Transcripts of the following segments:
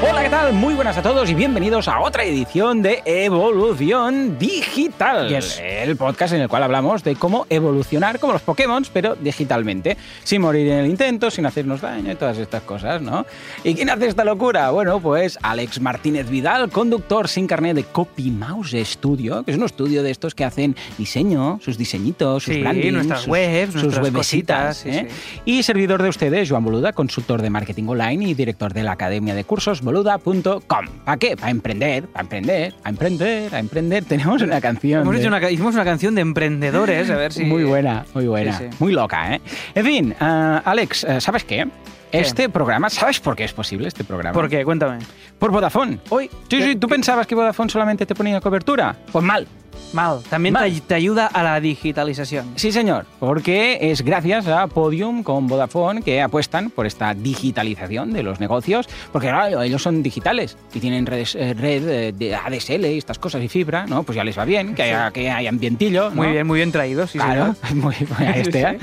Hola, ¿qué tal? Muy buenas a todos y bienvenidos a otra edición de Evolución Digital. Yes. El podcast en el cual hablamos de cómo evolucionar como los Pokémon, pero digitalmente. Sin morir en el intento, sin hacernos daño y todas estas cosas, ¿no? ¿Y quién hace esta locura? Bueno, pues Alex Martínez Vidal, conductor sin carnet de Copy Mouse Studio, que es un estudio de estos que hacen diseño, sus diseñitos, sus Sí, brandings, nuestras sus, webs, sus nuestras webesitas, cositas, sí, ¿eh? sí. Y servidor de ustedes, Joan Boluda, consultor de marketing online y director de la academia de cursos boluda.com. ¿Para qué? Para emprender, para emprender, a emprender, a emprender. Tenemos una canción. Hemos de- hecho una, hicimos una canción de emprendedores, a ver si... Muy buena, muy buena. Sí, sí. Muy loca, ¿eh? En fin, ah, Alex, eh, ¿sabes qué? Este programa, ¿sabes por qué es posible este programa? ¿Por qué? Cuéntame. Por Vodafone. Hoy, Sí, sí, ¿tú pensabas que Vodafone solamente te ponía cobertura? Pues mal. Mal. También Mal. Te, te ayuda a la digitalización. Sí, señor, porque es gracias a Podium con Vodafone que apuestan por esta digitalización de los negocios, porque claro, ellos son digitales y tienen redes, eh, red eh, de ADSL y estas cosas y fibra, ¿no? Pues ya les va bien, que haya, que haya ambientillo. ¿no? Muy bien, muy bien traído, sí, Claro, señor. muy, muy a este, ¿eh?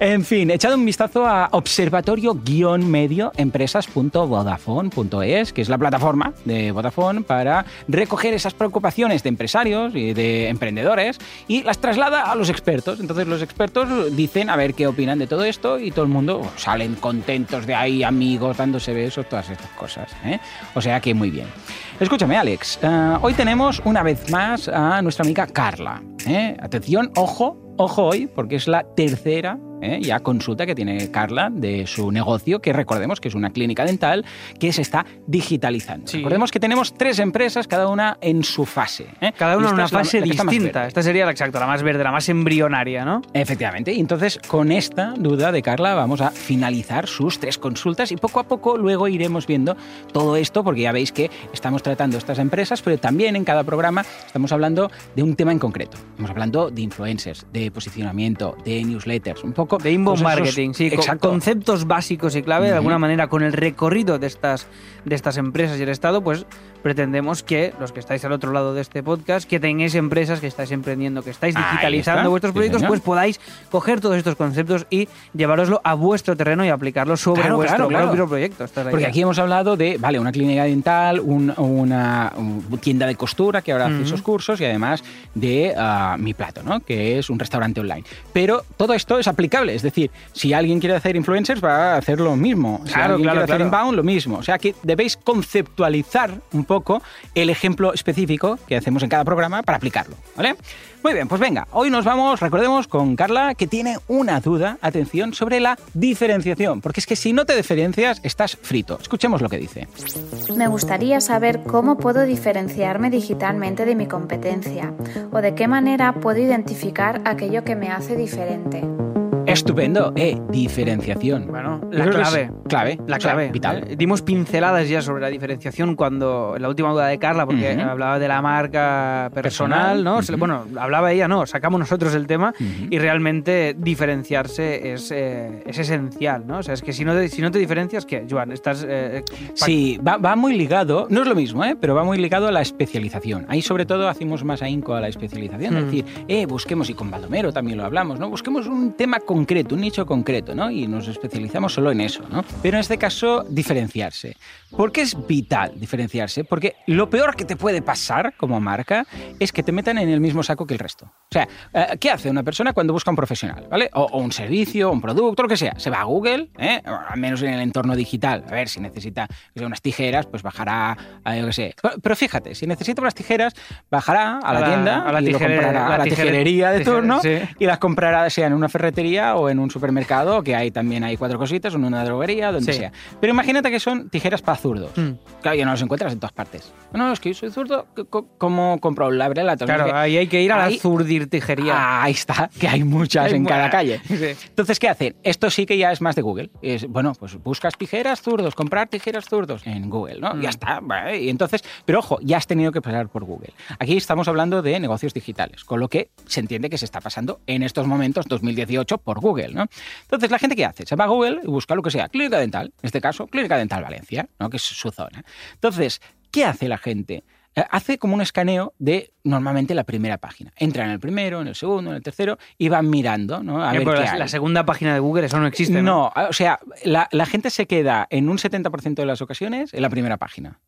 En fin, echad un vistazo a observatorio-medio empresas.vodafone.es, que es la plataforma de Vodafone para recoger esas preocupaciones de empresarios y de emprendedores y las traslada a los expertos. Entonces los expertos dicen a ver qué opinan de todo esto y todo el mundo salen contentos de ahí, amigos, dándose besos, todas estas cosas. ¿eh? O sea que muy bien. Escúchame, Alex. eh, hoy tenemos una vez más a nuestra amiga Carla. ¿eh? Atención, ojo, ojo hoy, porque es la tercera ¿eh? ya consulta que tiene Carla de su negocio, que recordemos que es una clínica dental que se está digitalizando. Sí. Recordemos que tenemos tres empresas, cada una en su fase. ¿eh? Cada una en una la- fase la distinta. Esta sería la exacta, la más verde, la más embrionaria, ¿no? Efectivamente. Y entonces, con esta duda de Carla, vamos a finalizar sus tres consultas y poco a poco luego iremos viendo todo esto, porque ya veis que estamos tratando estas empresas, pero también en cada programa estamos hablando de un tema en concreto. Estamos hablando de influencers, de posicionamiento, de newsletters, un poco... De inbound esos- marketing, sí, Exacto. conceptos básicos y clave, de alguna manera, con el recorrido de estas, de estas empresas y el Estado, pues pretendemos que los que estáis al otro lado de este podcast, que tengáis empresas, que estáis emprendiendo, que estáis digitalizando vuestros sí, proyectos, señor. pues podáis coger todos estos conceptos y llevaroslo a vuestro terreno y aplicarlo sobre Claro, vuestro claro, propio proyecto. Esta es la Porque idea. aquí hemos hablado de, vale, una clínica dental, un- una un tienda de costura que ahora hace esos cursos y además de ah, Mi Plato, ¿no? Que es un restaurante online. Pero todo esto es aplicable, es decir, si alguien quiere hacer influencers va a hacer lo mismo. Si Claro, alguien quiere hacer inbound, lo mismo. O sea que debéis conceptualizar un poco el ejemplo específico que hacemos en cada programa para aplicarlo. Muy bien, pues venga, hoy nos vamos, recordemos, con Carla, que tiene una duda, atención, sobre la diferenciación, porque es que si no te diferencias, estás frito. Escuchemos lo que dice. Me gustaría saber cómo puedo diferenciarme digitalmente de mi competencia o de qué manera puedo identificar aquello que me hace diferente. Estupendo, eh, diferenciación. Bueno, la clave. Clave. La o sea, clave. vital. Eh, Dimos pinceladas ya sobre la diferenciación cuando en la última duda de Carla, porque Ujú. hablaba de la marca personal, Personal, ¿no? ujú. Bueno, hablaba ella, no, sacamos nosotros el tema Ujú. y realmente diferenciarse es, eh, es esencial, ¿no? O sea, es que si no te, si no te diferencias, ¿qué, Joan? Estás... eh, pa- Sí, va, va muy ligado, no es lo mismo, ¿eh? pero va muy ligado a la especialización. Ahí sobre todo hacemos más ahínco a la especialización, es Mm. decir, eh, busquemos, y con Baldomero también lo hablamos, ¿no? busquemos un tema concreto, un nicho concreto, ¿no? y nos especializamos solo en eso. ¿no? Pero en este caso, diferenciarse. ¿Por qué es vital diferenciarse? Porque lo peor que te puede pasar como marca es que te metan en el mismo saco que el resto. O sea, eh, ¿qué hace una persona cuando busca un profesional? ¿vale? O, o un servicio, un producto, lo que sea. Se va a Google, ¿eh? O al menos en el entorno digital. A ver, si necesita que sea, unas tijeras, pues bajará a, yo qué sé. Pero, pero fíjate, si necesita unas tijeras, bajará a la, A la- tienda a la y lo comprará a la la tijere- tijerería de turno sí. y las comprará sea en una ferretería o en un supermercado, que hay también hay cuatro cositas, o en una droguería, donde Sí. sea. Pero imagínate que son tijeras para zurdos. Mm. Claro, ya no los encuentras en todas partes. No, es que yo soy zurdo, ¿cómo compro un labrelato? Claro, ahí hay que ir a la Ahí- zurdirtijería. Ahí está, que hay muchas Hay en cada calle. Sí. Entonces, ¿qué hacen? Esto sí que ya es más de Google. Es, bueno, pues buscas tijeras zurdos, comprar tijeras zurdos en Google, ¿no? Mm. Ya está. ¿vale? Y entonces, pero ojo, ya has tenido que pasar por Google. Aquí estamos hablando de negocios digitales, con lo que se entiende que se está pasando en estos momentos, 2018, por Google, ¿no? Entonces, ¿la gente qué hace? Se va a Google y busca lo que sea, clínica dental, en este caso, clínica dental Valencia, ¿no? que es su zona. Entonces, ¿qué hace la gente? Eh, Hace como un escaneo de normalmente la primera página. Entra en el primero, en el segundo, en el tercero y van mirando, ¿no? A Eh, ver qué la, segunda página de Google, eso no existe. ¿no? No, o sea, la, la gente se queda en un 70% de las ocasiones en la primera página.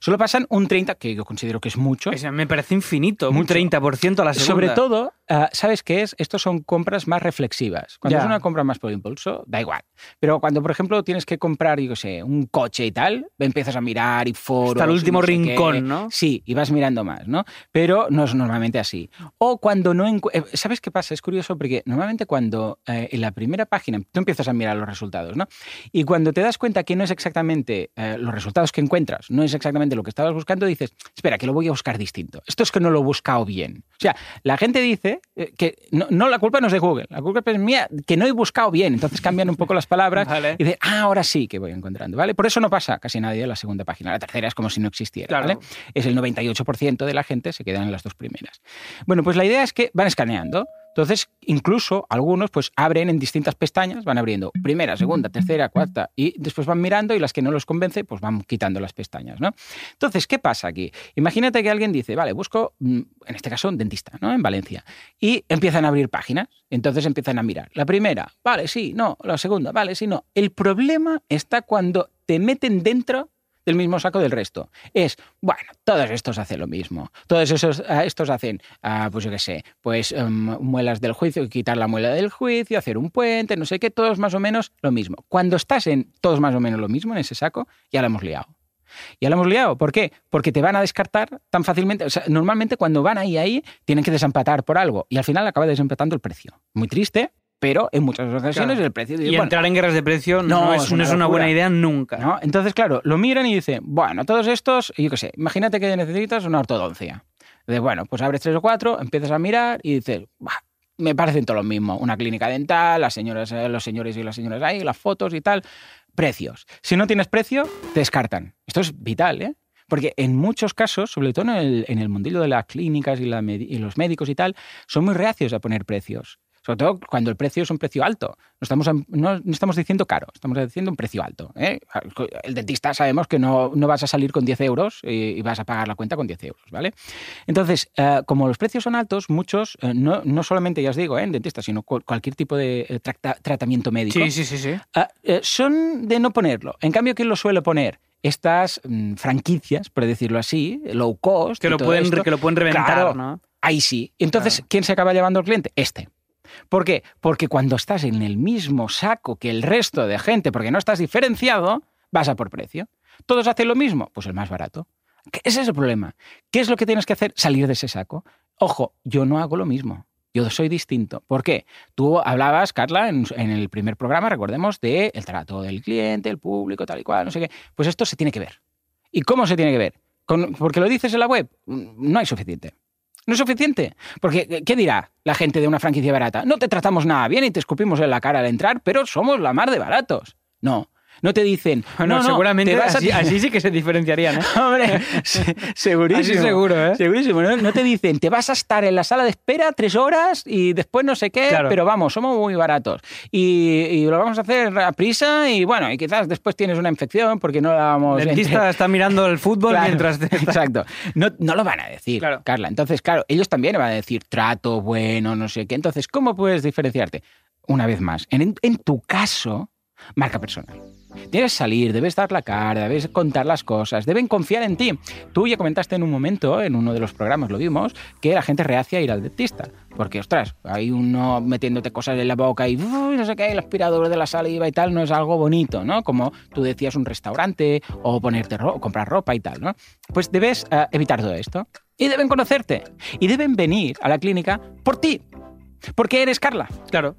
Solo pasan un 30%, que yo considero que es mucho. Me parece infinito. Un Mucho. 30% a la segunda. Sobre todo, ah, ¿sabes qué es? Estos son compras más reflexivas. Cuando Ya. es una compra más por impulso, da igual. Pero cuando, por ejemplo, tienes que comprar, yo qué sé, un coche y tal, empiezas a mirar y foros. Hasta el último no sé qué. rincón, ¿no? Sí, y vas mirando más, ¿no? Pero no es normalmente así. O cuando no... eh, ¿Sabes qué pasa? Es curioso porque normalmente cuando eh, en la primera página tú empiezas a mirar los resultados, ¿no? Y cuando te das cuenta que no es exactamente eh, los resultados que encuentras, no es exactamente lo que estabas buscando, dices, espera, que lo voy a buscar distinto. Esto es que no lo he buscado bien. O sea, la gente dice eh, que no, no, la culpa no es de Google, la culpa es mía, que no he buscado bien. Entonces cambian un poco las palabras Vale. y dicen, ah, ahora sí que voy encontrando, ¿vale? Por eso no pasa casi nadie en la segunda página. La tercera es como si no existiera, Claro. ¿vale? Es el 98% de la gente se quedan en las dos primeras. Bueno, pues la idea es que van escaneando. Entonces, incluso algunos pues abren en distintas pestañas, van abriendo primera, segunda, tercera, cuarta y después van mirando y las que no los convence pues van quitando las pestañas, ¿no? Entonces, ¿qué pasa aquí? Imagínate que alguien dice, vale, busco, mm, en este caso, un dentista, ¿no? En Valencia. Y empiezan a abrir páginas. Entonces empiezan a mirar. La primera, vale, sí, no. La segunda, vale, sí, no. El problema está cuando te meten dentro del mismo saco del resto. Es, bueno, todos estos hacen lo mismo. Todos esos, ah, estos hacen, ah, pues yo qué sé, pues em, muelas del juicio, quitar la muela del juicio, hacer un puente, no sé qué, todos más o menos lo mismo. Cuando estás en todos más o menos lo mismo en ese saco, ya lo hemos liado. Ya lo hemos liado. ¿Por qué? Porque te van a descartar tan fácilmente. O sea, normalmente cuando van ahí, ahí, tienen que desempatar por algo. Y al final acaba desempatando el precio. Muy triste, pero en muchas ocasiones Claro. el precio... Y bueno, entrar en guerras de precio no, No, es, es no una es una buena idea nunca. ¿no? Entonces, claro, lo miran y dicen, bueno, todos estos, yo qué sé, imagínate que necesitas una ortodoncia. De, bueno, pues abres tres o cuatro, empiezas a mirar y dices, "Bah, me parecen todo lo mismo. Una clínica dental, las señoras, eh, los señores y las señoras ahí, las fotos y tal. Precios. Si no tienes precio, te descartan. Esto es vital, ¿eh? Porque en muchos casos, sobre todo en el, en el mundillo de las clínicas y, la y los médicos y tal, son muy reacios a poner precios. Sobre todo cuando el precio es un precio alto. No estamos, no, no estamos diciendo caro, estamos diciendo un precio alto. ¿eh? El dentista sabemos que no, no vas a salir con 10 euros y, y vas a pagar la cuenta con 10 euros, ¿vale? Entonces, eh, como los precios son altos, muchos, eh, no, no solamente, ya os digo, ¿eh? en dentistas, sino cual- cualquier tipo de tratamiento médico, Sí, sí, sí, sí. Ah, son de no ponerlo. En cambio, ¿quién lo suele poner? Estas mm, franquicias, por decirlo así, low cost. Que lo, pueden, esto, que lo pueden reventar, Claro. ¿no? Ahí sí. Entonces, Claro. ¿quién se acaba llevando al cliente? Este. ¿Por qué? Porque cuando estás en el mismo saco que el resto de gente, porque no estás diferenciado, vas a por precio. ¿Todos hacen lo mismo? Pues el más barato. ¿Qué- Ese es el problema. ¿Qué es lo que tienes que hacer? Salir de ese saco. Ojo, yo no hago lo mismo. Yo soy distinto. ¿Por qué? Tú hablabas, Carla, en, el primer programa, recordemos, de el trato del cliente, el público, tal y cual, no sé qué. Pues esto se tiene que ver. ¿Y cómo se tiene que ver? Porque lo dices en la web. Mm, No hay suficiente. No es suficiente. Porque, ¿qué dirá la gente de una franquicia barata? No te tratamos nada bien y te escupimos en la cara al entrar, pero somos la mar de baratos. No. No te dicen. No, no, seguramente te vas a- así, sí que se diferenciarían, ¿eh? Hombre, se- segurísimo. Así seguro, ¿eh? Segurísimo. No, No te dicen, te vas a estar en la sala de espera tres horas y después no sé qué, Claro. pero vamos, somos muy baratos. Y, y lo vamos a hacer a prisa y bueno, y quizás después tienes una infección porque no la vamos El dentista está mirando el fútbol Claro, mientras te Exacto. No, no lo van a decir, Claro. Carla. Entonces, claro, ellos también van a decir trato bueno, no sé qué. Entonces, ¿cómo puedes diferenciarte? Una vez más, en, en tu caso, marca personal. Debes salir, debes dar la cara, debes contar las cosas, deben confiar en ti. Tú ya comentaste en un momento, en uno de los programas lo vimos, que la gente reacia a ir al dentista. Porque, ostras, hay uno metiéndote cosas en la boca y "Uy, no sé qué, el aspirador de la saliva y tal, no es algo bonito, ¿no? Como tú decías, un restaurante o ponerte ro- comprar ropa y tal, ¿no? Pues debes eh, evitar todo esto. Y deben conocerte. Y deben venir a la clínica por ti. Porque eres Carla. Claro.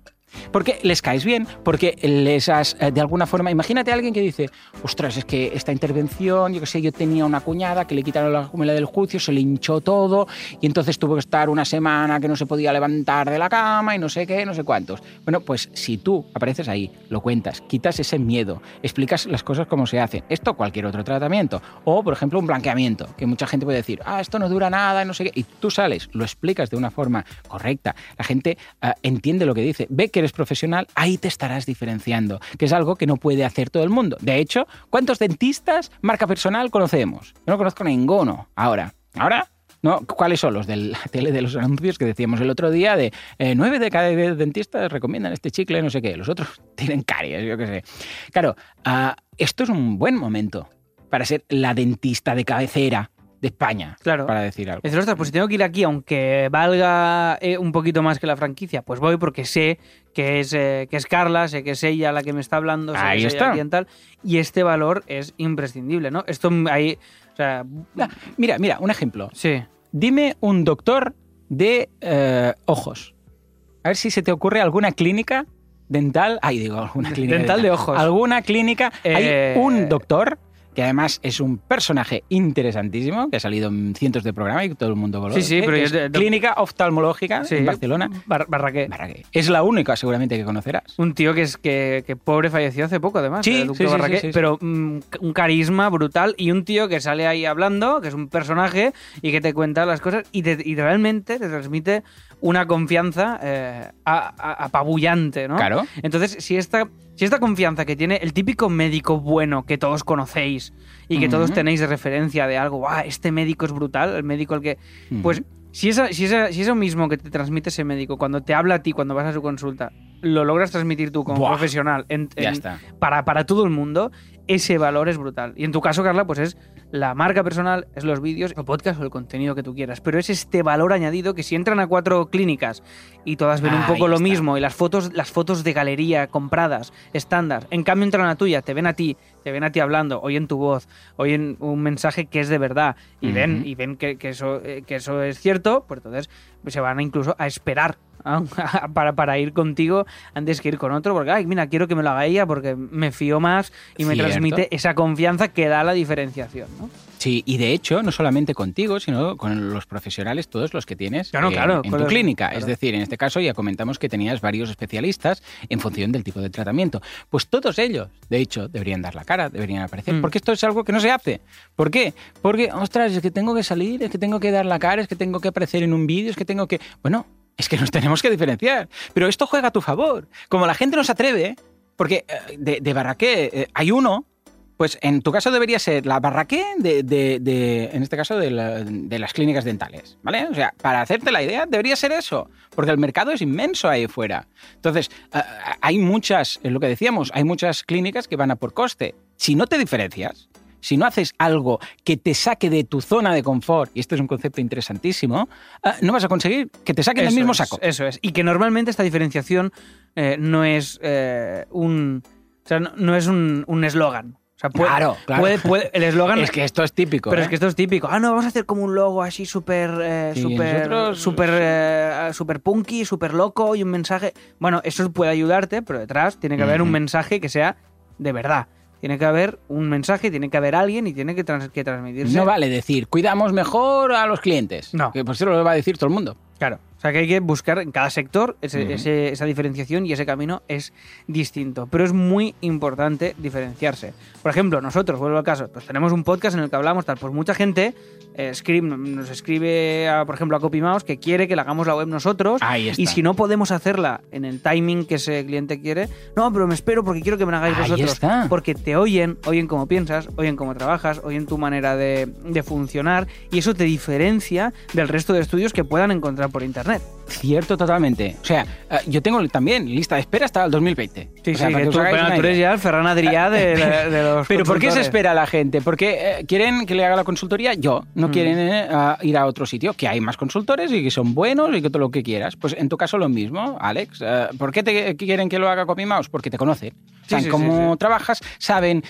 Porque les caes bien, porque les has, eh, de alguna forma, imagínate a alguien que dice, ostras, es que esta intervención, yo qué sé, yo tenía una cuñada que le quitaron la jumela del juicio, se le hinchó todo y entonces tuvo que estar una semana que no se podía levantar de la cama y no sé qué, no sé cuántos. Bueno, pues si tú apareces ahí, lo cuentas, quitas ese miedo, explicas las cosas como se hacen, esto cualquier otro tratamiento, o por ejemplo un blanqueamiento, que mucha gente puede decir, ah, esto no dura nada, no sé qué, y tú sales, lo explicas de una forma correcta, la gente ah, entiende lo que dice, ve que eres profesional, ahí te estarás diferenciando, que es algo que no puede hacer todo el mundo. De hecho, ¿cuántos dentistas marca personal conocemos? No conozco ninguno. Ahora, ahora ¿no? ¿Cuáles son los de la tele de los anuncios que decíamos el otro día de eh, nueve de cada diez dentistas recomiendan este chicle, no sé qué, los otros tienen caries, yo qué sé. Claro, ah, esto es un buen momento para ser la dentista de cabecera de España, Claro. para decir algo. Dices, ostras, pues si tengo que ir aquí, aunque valga eh, un poquito más que la franquicia, pues voy porque sé que es, eh, que es Carla, sé que es ella la que me está hablando, sé Ahí que es ella tal, y este valor es imprescindible, ¿no? Esto ahí, o sea, Ah, Mira, mira, un ejemplo. sí. Dime un doctor de eh, ojos. A ver si se te ocurre alguna clínica dental. Ay, digo, alguna clínica. Dental de ojos. Alguna clínica. Hay un doctor que además es un personaje interesantísimo, que ha salido en cientos de programas y todo el mundo conoce. Sí, sí, pero es Clínica oftalmológica Sí. en Barcelona. Bar- Barraqué. Barraqué. Es la única seguramente que conocerás. Un tío que es que, que pobre falleció hace poco, además. Sí, sí, sí, Barraqué, sí, sí, sí. pero mm, un carisma brutal y un tío que sale ahí hablando, que es un personaje y que te cuenta las cosas y, te- y realmente te transmite una confianza eh, a- a- apabullante, ¿no? Claro. Entonces, si esta, si esta confianza que tiene el típico médico bueno que todos conocéis y que todos tenéis de referencia de algo, "Guau, este médico es brutal, el médico al que... Pues si, esa, si, esa- si eso mismo que te transmite ese médico, cuando te habla a ti, cuando vas a su consulta, lo logras transmitir tú como Buah. profesional en- en-. Para, para todo el mundo, ese valor es brutal. Y en tu caso, Carla, pues es la marca personal, es los vídeos, el podcast o el contenido que tú quieras. Pero es este valor añadido que si entran a cuatro clínicas y todas ven un poco lo está. mismo y las fotos, las fotos de galería compradas, estándar, en cambio entran a la tuya, te ven a ti, te ven a ti hablando, oyen tu voz, oyen un mensaje que es de verdad y ven, y ven que, que eso, eh, que eso es cierto, pues entonces se van incluso a esperar. para, para ir contigo antes que ir con otro, porque, ay, mira, quiero que me lo haga ella porque me fío más y me Cierto. transmite esa confianza que da la diferenciación, ¿no? Sí, y de hecho, no solamente contigo, sino con los profesionales, todos los que tienes Claro, en, claro, en tu los- clínica. claro. Es decir, en este caso ya comentamos que tenías varios especialistas en función del tipo de tratamiento. Pues todos ellos, de hecho, deberían dar la cara, deberían aparecer, Mm. porque esto es algo que no se hace. ¿Por qué? Porque, ostras, es que tengo que salir, es que tengo que dar la cara, es que tengo que aparecer en un vídeo, es que tengo que... Bueno, es que nos tenemos que diferenciar. Pero esto juega a tu favor. Como la gente no se atreve, porque eh, de, de Barraqué eh, hay uno pues en tu caso debería ser la barraqué de, en este caso, de las clínicas dentales, ¿vale? O sea, para hacerte la idea, debería ser eso, porque el mercado es inmenso ahí fuera. Entonces, eh, hay muchas, es lo que decíamos, hay muchas clínicas que van a por coste. Si no te diferencias, si no haces algo que te saque de tu zona de confort, y esto es un concepto interesantísimo, eh, no vas a conseguir que te saquen del mismo es, saco. Eso es. Y que normalmente esta diferenciación eh, no es eh, un. O sea, no, no es un un eslogan. O sea, puede, Claro, claro. puede- puede- el eslogan. Es que esto es típico. Pero ¿eh? es que esto es típico. Ah, no, vamos a hacer como un logo así súper eh, Sí, súper nosotros- súper eh, súper punky, súper loco y un mensaje. Bueno, eso puede ayudarte, pero detrás tiene que haber un mensaje que sea de verdad. Tiene que haber un mensaje, tiene que haber alguien y tiene que, trans- que transmitirse. No vale decir, cuidamos mejor a los clientes. No. Que por eso lo va a decir todo el mundo. Claro. O sea que hay que buscar en cada sector ese- Ujú. ese- esa diferenciación y ese camino es distinto. Pero es muy importante diferenciarse. Por ejemplo, nosotros, vuelvo al caso, pues tenemos un podcast en el que hablamos tal. Pues mucha gente eh, escribe, nos escribe, a, por ejemplo, a CopyMouse que quiere que le hagamos la web nosotros. Ahí está. Y si no podemos hacerla en el timing que ese cliente quiere, no, pero me espero porque quiero que me la hagáis Ahí vosotros. está. Porque te oyen, oyen cómo piensas, oyen cómo trabajas, oyen tu manera de, de funcionar y eso te diferencia del resto de estudios que puedan encontrar por internet. Ahmet. Cierto, totalmente. O sea, eh, yo tengo también lista de espera hasta el 2020. Sí, O sea, sí, para que tú, tú eres ya el Ferran Adrià de, de- de los Pero ¿por qué se espera la gente? Porque eh, quieren que le haga la consultoría yo. No Mm. quieren eh, ir a otro sitio, que hay más consultores y que son buenos y que todo lo que quieras. Pues en tu caso lo mismo, Alex. Eh, ¿Por qué te quieren que lo haga CopyMouse? Porque te conocen. Saben sí, cómo sí. trabajas, saben...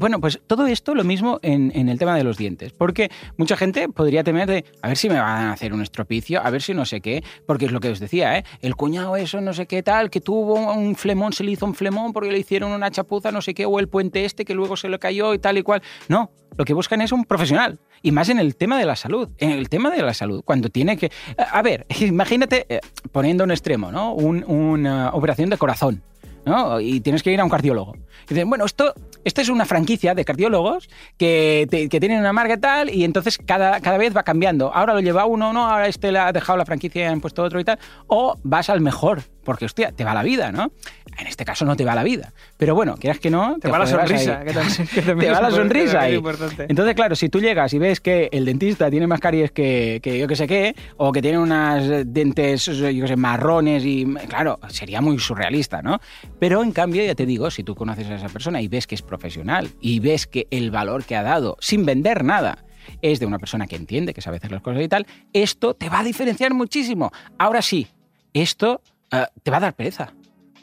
bueno, pues todo esto lo mismo en, en el tema de los dientes. Porque mucha gente podría temer de, a ver si me van a hacer un estropicio, a ver si no sé qué, porque es lo que os decía, ¿eh? El cuñado eso, no sé qué tal, que tuvo un flemón, se le hizo un flemón porque le hicieron una chapuza, no sé qué, o el puente este que luego se le cayó y tal y cual. No, lo que buscan es un profesional. Y más en el tema de la salud. En el tema de la salud, cuando tiene que... A ver, imagínate, eh, poniendo un extremo, ¿no? Un- una operación de corazón. ¿No? Y tienes que ir a un cardiólogo. Y dicen, bueno, esto, esto es una franquicia de cardiólogos que, te- que tienen una marca tal, y entonces cada, cada vez va cambiando. Ahora lo lleva uno, no, ahora este le ha dejado la franquicia y han puesto otro y tal. O vas al mejor porque, hostia, te va la vida, ¿no? En este caso no te va la vida. Pero bueno, quieras que no, Te va la sonrisa. ahí. que también- que también te va la sonrisa ahí. Entonces, claro, si tú llegas y ves que el dentista tiene más caries que, que yo que sé qué, o que tiene unas dientes, yo que sé, marrones y, claro, sería muy surrealista, ¿no? Pero en cambio, ya te digo, si tú conoces a esa persona y ves que es profesional y ves que el valor que ha dado sin vender nada es de una persona que entiende, que sabe hacer las cosas y tal, esto te va a diferenciar muchísimo. Ahora sí, esto eh, te va a dar pereza.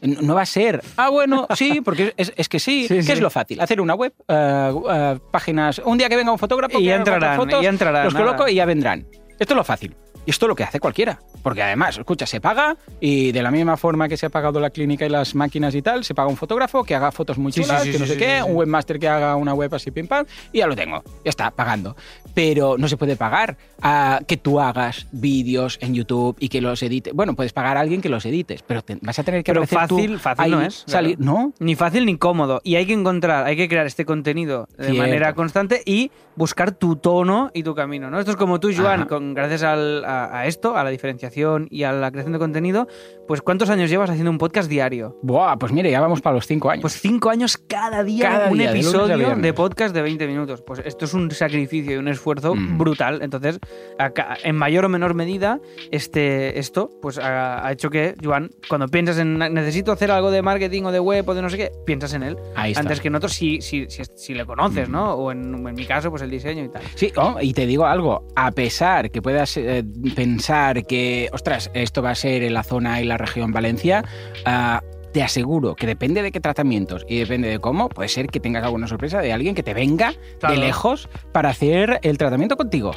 No va a ser, ah, bueno, sí, porque es, es que sí. Sí, ¿Qué sí. es lo fácil? Hacer una web, eh, páginas. Un día que venga un fotógrafo, Y ya entrarán, fotos, y ya entrarán, los coloco nada. y ya vendrán. Esto es lo fácil. Y esto es lo que hace cualquiera. Porque además, escucha, se paga y de la misma forma que se ha pagado la clínica y las máquinas y tal, se paga un fotógrafo que haga fotos muy Sí, sí, chulas, sí, que no sé qué, un webmaster que haga una web así pim pam, y ya lo tengo. Ya está, pagando. Pero no se puede pagar a que tú hagas vídeos en YouTube y que los edites. Bueno, puedes pagar a alguien que los edites, pero te- vas a tener que Pero aparecer tú fácil, fácil ahí, no es. salir- claro. No, Ni fácil ni cómodo. Y hay que encontrar, hay que crear este contenido de Cierto. manera constante y buscar tu tono y tu camino. ¿no? Esto es como tú, Joan, con, gracias al- a, a esto, a la diferenciación y a la creación de contenido, pues ¿cuántos años llevas haciendo un podcast diario? Buah, pues mire, ya vamos para los cinco años. Pues cinco años cada día Cada un día, episodio de podcast de 20 minutos. Pues esto es un sacrificio y un esfuerzo Mm. brutal. Entonces, acá, en mayor o menor medida, este, esto pues ha, ha hecho que, Joan, cuando piensas en necesito hacer algo de marketing o de web o de no sé qué, piensas en él. Ahí está. Antes que en otros, si, si, si, si le conoces, Mm. ¿no? O en, en mi caso, pues el diseño y tal. Sí, oh, y te digo algo, a pesar que puedas eh, pensar que, ostras, esto va a ser en la zona y la región Valencia, ah, te aseguro que depende de qué tratamientos y depende de cómo, puede ser que tengas alguna sorpresa de alguien que te venga Claro. de lejos para hacer el tratamiento contigo.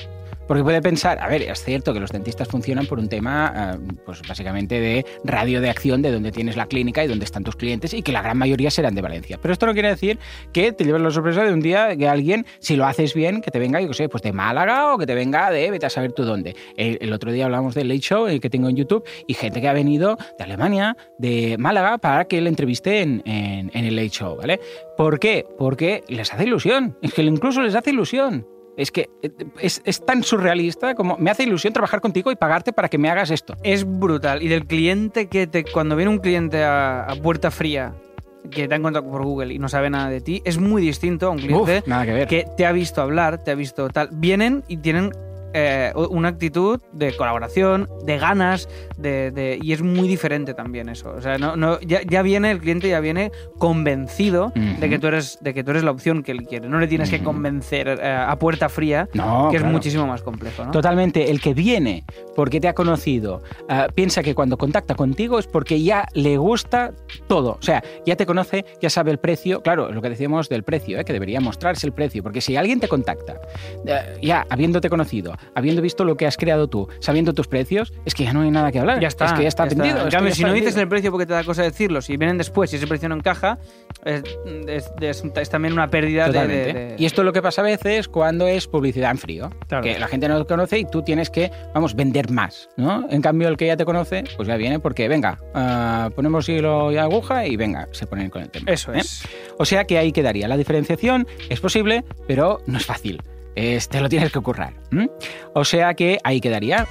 Porque puede pensar, a ver, es cierto que los dentistas funcionan por un tema, ah, pues básicamente de radio de acción de donde tienes la clínica y donde están tus clientes y que la gran mayoría serán de Valencia. Pero esto no quiere decir que te lleves la sorpresa de un día que alguien, si lo haces bien, que te venga, yo qué sé, pues de Málaga o que te venga de vete a saber tú dónde. El, otro día hablamos del Late Show eh, que tengo en YouTube y gente que ha venido de Alemania, de Málaga, para que le entreviste en, en- en el Late Show, ¿vale? ¿Por qué? Porque les hace ilusión. Es que incluso les hace ilusión. Es que eh, es, es tan surrealista como me hace ilusión trabajar contigo y pagarte para que me hagas esto. Es brutal. Y del cliente que te. Cuando viene un cliente a, a puerta fría que te ha encontrado por Google y no sabe nada de ti, es muy distinto a un cliente Uf, que que te ha visto hablar, te ha visto tal. Vienen y tienen eh, una actitud de colaboración, de ganas, de, de- y es muy diferente también eso. O sea, no, no, ya, ya viene, el cliente ya viene convencido de, que tú eres, de que tú eres la opción que él quiere. No le tienes que convencer eh, a puerta fría, No, que es muchísimo más complejo. ¿no? Totalmente, el que viene porque te ha conocido, ah, piensa que cuando contacta contigo es porque ya le gusta todo. O sea, ya te conoce, ya sabe el precio. Claro, lo que decíamos del precio, ¿eh? que debería mostrarse el precio. Porque si alguien te contacta, eh, ya habiéndote conocido, habiendo visto lo que has creado tú, sabiendo tus precios, es que ya no hay nada que hablar. Ya está. Es que ya está vendido. En cambio, si no dices el precio porque te da cosa decirlo, si vienen después y ese precio no encaja, es, es- es- es también una pérdida de- de, Totalmente. de- Y esto es lo que pasa a veces cuando es publicidad en frío. Claro. Que la gente no lo conoce y tú tienes que, vamos, vender más, ¿no? En cambio, el que ya te conoce, pues ya viene porque, venga, ah, ponemos hilo y aguja y venga, se ponen con el tema. Eso ¿eh? es. O sea que ahí quedaría. La diferenciación es posible, pero no es fácil. Es- te lo tienes que currar. O sea que ahí quedaría.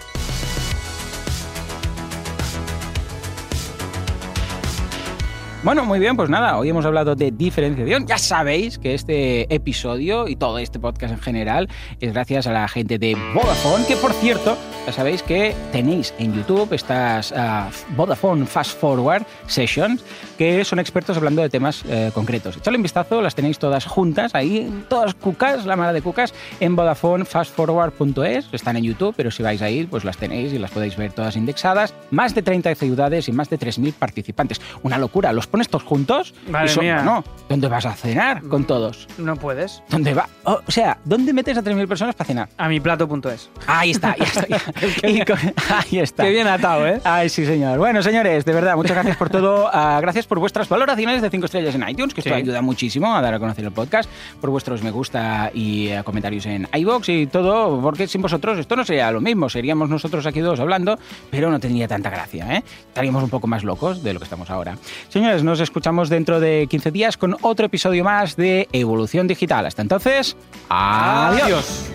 Bueno, muy bien, pues nada, hoy hemos hablado de diferenciación. Ya sabéis que este episodio y todo este podcast en general es gracias a la gente de Vodafone, que por cierto, ya sabéis que tenéis en YouTube estas ah, Vodafone Fast Forward Sessions, que son expertos hablando de temas eh, concretos. Echadle un vistazo, las tenéis todas juntas, ahí, todas cucas, la mala de cucas, en VodafoneFastForward.es. Están en YouTube, pero si vais ahí, pues las tenéis y las podéis ver todas indexadas. Más de 30 ciudades y más de 3.000 participantes. Una locura, los pones todos juntos Madre y son, mía. bueno, ¿dónde vas a cenar con todos? No puedes. ¿Dónde va? O sea, ¿dónde metes a 3.000 personas para cenar? A mi plato.es. Ahí está, ya está. ya. Y con- ahí está. Qué bien atado, ¿eh? Ay, sí, señor. Bueno, señores, de verdad, muchas gracias por todo. Ah, gracias por vuestras valoraciones de 5 estrellas en iTunes, que esto ayuda muchísimo a dar a conocer el podcast, por vuestros me gusta y eh, comentarios en iBox y todo, porque sin vosotros esto no sería lo mismo. Seríamos nosotros aquí dos hablando, pero no tendría tanta gracia, ¿eh? Estaríamos un poco más locos de lo que estamos ahora. Señores, nos escuchamos dentro de 15 días con otro episodio más de Evolución Digital. Hasta entonces, adiós.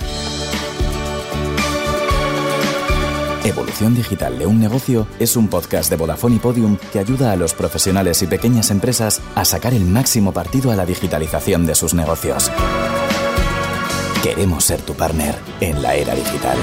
Evolución Digital de un Negocio es un podcast de Vodafone y Podium que ayuda a los profesionales y pequeñas empresas a sacar el máximo partido a la digitalización de sus negocios. Queremos ser tu partner en la era digital.